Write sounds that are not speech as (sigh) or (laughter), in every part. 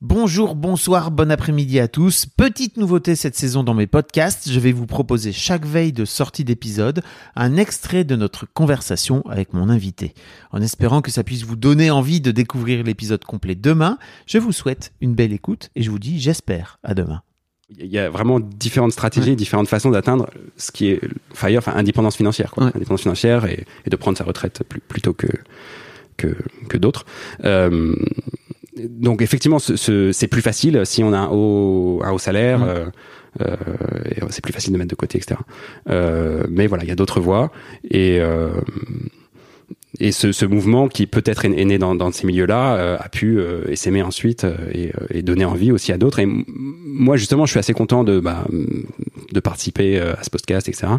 Bonjour, bonsoir, bon après-midi à tous. Petite nouveauté cette saison dans mes podcasts, je vais vous proposer chaque veille de sortie d'épisode un extrait de notre conversation avec mon invité. En espérant que ça puisse vous donner envie de découvrir l'épisode complet demain, je vous souhaite une belle écoute et je vous dis j'espère à demain. Il y a vraiment différentes stratégies, différentes façons d'atteindre ce qui est FIRE, enfin indépendance financière, quoi. Ouais. Indépendance financière et, et de prendre sa retraite plus, plutôt que que, que d'autres. Euh, donc effectivement, ce, ce- c'est plus facile si on a un haut, un haut salaire. Mm. euh, euh, c'est plus facile de mettre de côté, etc. Euh, mais voilà, il y a d'autres voies et euh, et ce, ce mouvement qui peut-être est, né dans, dans ces milieux-là euh, a pu euh, essaimer ensuite euh, et, et donner envie aussi à d'autres. Et moi, justement, je suis assez content de bah, de participer à ce podcast, etc.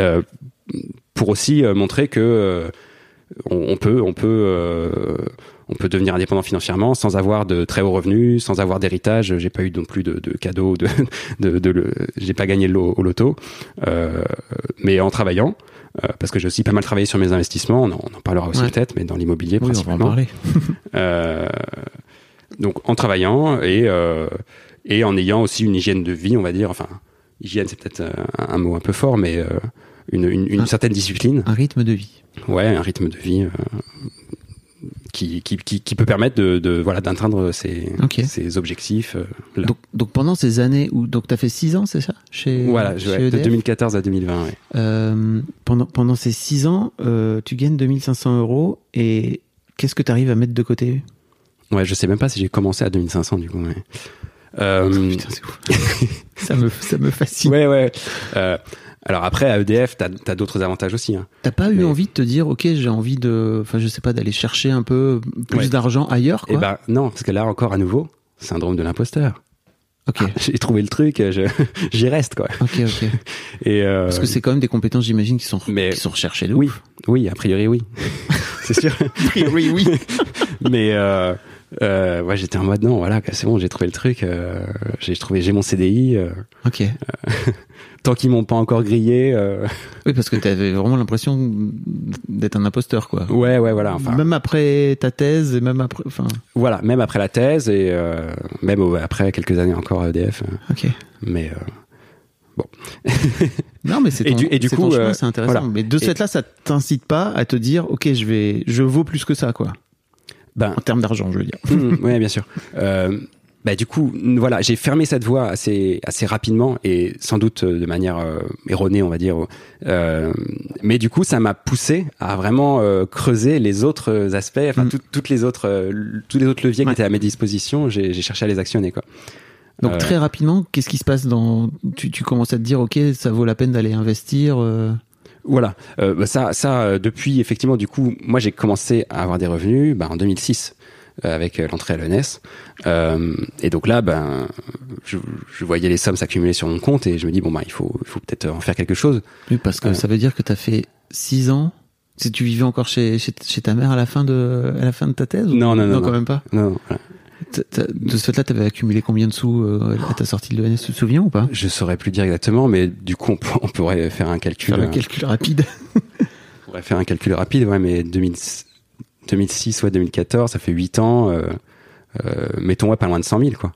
Euh, pour aussi montrer que euh, on, on peut on peut euh, on peut devenir indépendant financièrement sans avoir de très hauts revenus, sans avoir d'héritage. J'ai pas eu non plus de, de cadeaux, de, (laughs) de, de le- j'ai pas gagné le au loto, euh, mais en travaillant. euh, parce que j'ai aussi pas mal travaillé sur mes investissements, on en, on en parlera aussi Ouais. peut-être, mais dans l'immobilier Oui, on va en principalement. parler. (laughs) Euh, donc en travaillant et euh, et en ayant aussi une hygiène de vie, on va dire. Enfin, hygiène, c'est peut-être euh, un, un mot un peu fort, mais une, une, une certaine discipline. Un rythme de vie. Ouais, un rythme de vie euh, qui, qui, qui, qui peut permettre de, de voilà d'atteindre ses objectifs. euh. Donc, donc pendant ces années où donc t'as fait 6 ans, c'est ça? Chez voilà, je- chez ouais, de EDF? 2014 à 2020. Ouais. Euh, pendant pendant ces 6 ans, euh, tu gagnes 2500 euros et qu'est-ce que tu arrives à mettre de côté? Ouais, je sais même pas si j'ai commencé à 2500 du coup. Euh, Putain, c'est ouf. (laughs) ça me ça me fascine. ouais, ouais. Euh, alors après, à EDF, t'as as, d'autres avantages aussi. Hein. T'as pas eu envie de te dire, ok, j'ai envie de, enfin, je sais pas, d'aller chercher un peu plus Ouais. d'argent ailleurs, quoi. Et ben non, parce que là encore à nouveau, syndrome de l'imposteur. ok, (laughs) J'ai trouvé le truc, (laughs) j'y reste quoi. ok, ok. (laughs) Et euh, Parce que c'est quand même des compétences, j'imagine, qui sont mais- qui sont recherchées de oui, ouf. oui, a priori oui, c'est sûr. Oui, oui. Mais euh, euh, ouais, j'étais en mode non, voilà, c'est bon, j'ai trouvé le truc, euh, j'ai trouvé, j'ai mon CDI. euh, Ok. (laughs) tant qu'ils m'ont pas encore grillé, euh, Oui, parce que t'avais vraiment l'impression d'être un imposteur, quoi. ouais, ouais, voilà. Enfin, même après ta thèse et même après, enfin, voilà, même après la thèse et euh, même après quelques années encore à EDF. euh, ok. mais euh, (laughs) Non, mais c'est Et du- et du coup, euh, c'est intéressant. voilà. Mais de ce Et- fait-là, ça t'incite pas à te dire, ok, je vais, je vaux plus que ça, quoi. Ben, En termes d'argent, je veux dire. Mmh, ouais, bien sûr. Euh, bah, du coup, voilà, j'ai fermé cette voie assez, assez rapidement et sans doute euh, de manière euh, erronée, on va dire. Euh, mais du coup, ça m'a poussé à vraiment euh, creuser les autres aspects, enfin, Mm. tout- toutes les autres, tous les autres leviers Ouais. qui étaient à mes dispositions. J'ai j'ai cherché à les actionner, quoi. Donc très rapidement, qu'est-ce qui se passe dans tu, tu commences à te dire ok ça vaut la peine d'aller investir Voilà, euh, bah, ça, ça euh, depuis effectivement, du coup, moi j'ai commencé à avoir des revenus bah, en 2006 euh, avec euh, l'entrée à l'ENS. Euh, et donc là, ben, je, je voyais les sommes s'accumuler sur mon compte et je me dis bon bah il faut, il faut peut-être en faire quelque chose. Oui, parce que ça veut dire que tu as fait 6 ans si tu vivais encore chez, chez, chez ta mère à la fin de à la fin de ta thèse ou- Non, non, non, non quand non. même pas. Non, non, voilà. De ce fait-là, tu avais accumulé combien de sous euh, à ta sortie de l'ENS, tu te souviens ou pas? Je saurais plus dire exactement, mais du coup on, pour- on pourrait faire un calcul. Faire le euh, calcul rapide. (laughs) on pourrait faire un calcul rapide, ouais, mais 2000 2006 ouais 2014, ça fait 8 ans. Euh, euh, mettons ouais pas loin de 100 000 quoi.